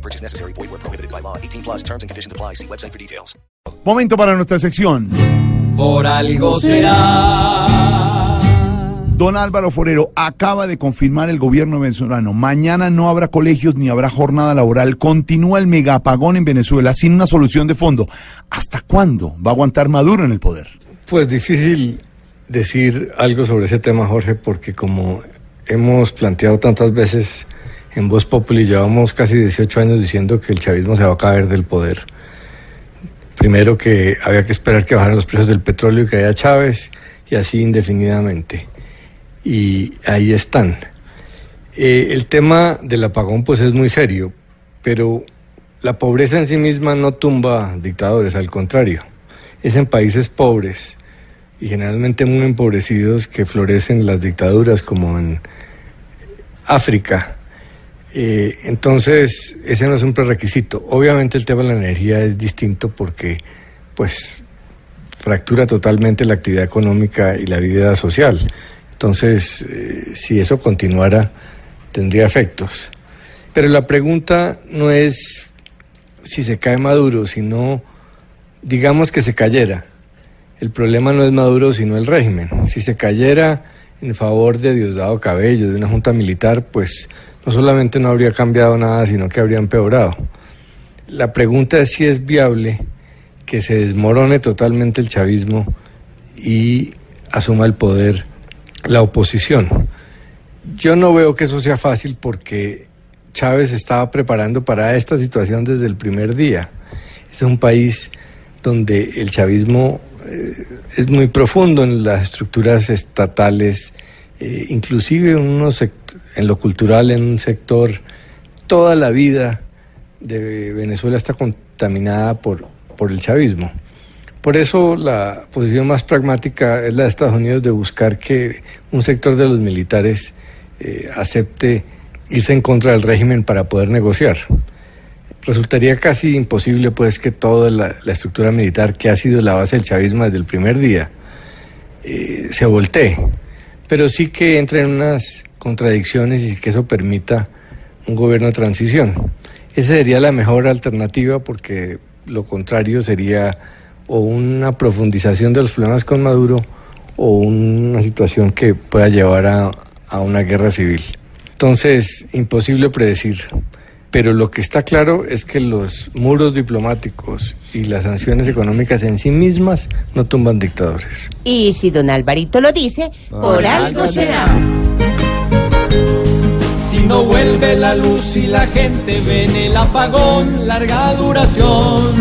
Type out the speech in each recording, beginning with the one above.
No purchase necessary. Void where prohibited by law. 18 plus terms and conditions apply. See website for details. Momento para nuestra sección. Por algo será. Don Álvaro Forero acaba de confirmar el gobierno venezolano. Mañana no habrá colegios ni habrá jornada laboral. Continúa el megapagón en Venezuela sin una solución de fondo. ¿Hasta cuándo va a aguantar Maduro en el poder? Pues difícil decir algo sobre ese tema, Jorge, porque como hemos planteado tantas veces en Voz Populi, llevamos casi 18 años diciendo que el chavismo se va a caer del poder. Primero que había que esperar que bajaran los precios del petróleo y que haya Chávez, y así indefinidamente. Y ahí están. Eh, el tema del apagón pues es muy serio, pero la pobreza en sí misma no tumba dictadores, al contrario. Es en países pobres y generalmente muy empobrecidos que florecen las dictaduras como en África. Eh, entonces, ese no es un prerequisito. Obviamente el tema de la energía es distinto porque, pues, fractura totalmente la actividad económica y la vida social. Entonces, eh, si eso continuara, tendría efectos. Pero la pregunta no es si se cae Maduro, sino, digamos que se cayera. El problema no es Maduro, sino el régimen. Si se cayera en favor de Diosdado Cabello, de una junta militar, pues no solamente no habría cambiado nada, sino que habría empeorado. La pregunta es si es viable que se desmorone totalmente el chavismo y asuma el poder la oposición. Yo no veo que eso sea fácil porque Chávez estaba preparando para esta situación desde el primer día. Es un país donde el chavismo eh, es muy profundo en las estructuras estatales, eh, inclusive en, lo cultural, en un sector, toda la vida de Venezuela está contaminada por, por el chavismo. Por eso la posición más pragmática es la de Estados Unidos de buscar que un sector de los militares eh, acepte irse en contra del régimen para poder negociar. Resultaría casi imposible pues que toda la, la estructura militar que ha sido la base del chavismo desde el primer día eh, se voltee, pero sí que entre en unas contradicciones y que eso permita un gobierno de transición. Esa sería la mejor alternativa porque lo contrario sería o una profundización de los problemas con Maduro o una situación que pueda llevar a, a una guerra civil. Entonces, imposible predecir. Pero lo que está claro es que los muros diplomáticos y las sanciones económicas en sí mismas no tumban dictadores. Y si don Alvarito lo dice, por, algo será. Si no vuelve la luz y la gente ve en el apagón larga duración,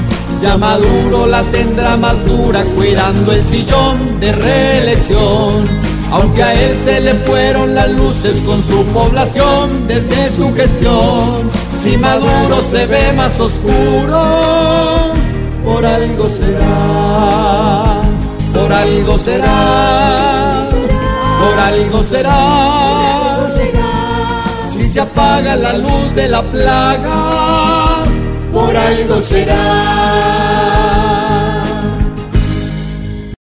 ya Maduro la tendrá más dura cuidando el sillón de reelección. Aunque a él se le fueron las luces con su población desde su gestión, si Maduro se ve más oscuro, por algo será, por algo será, por algo será. Si se apaga la luz de la plaga, por algo será.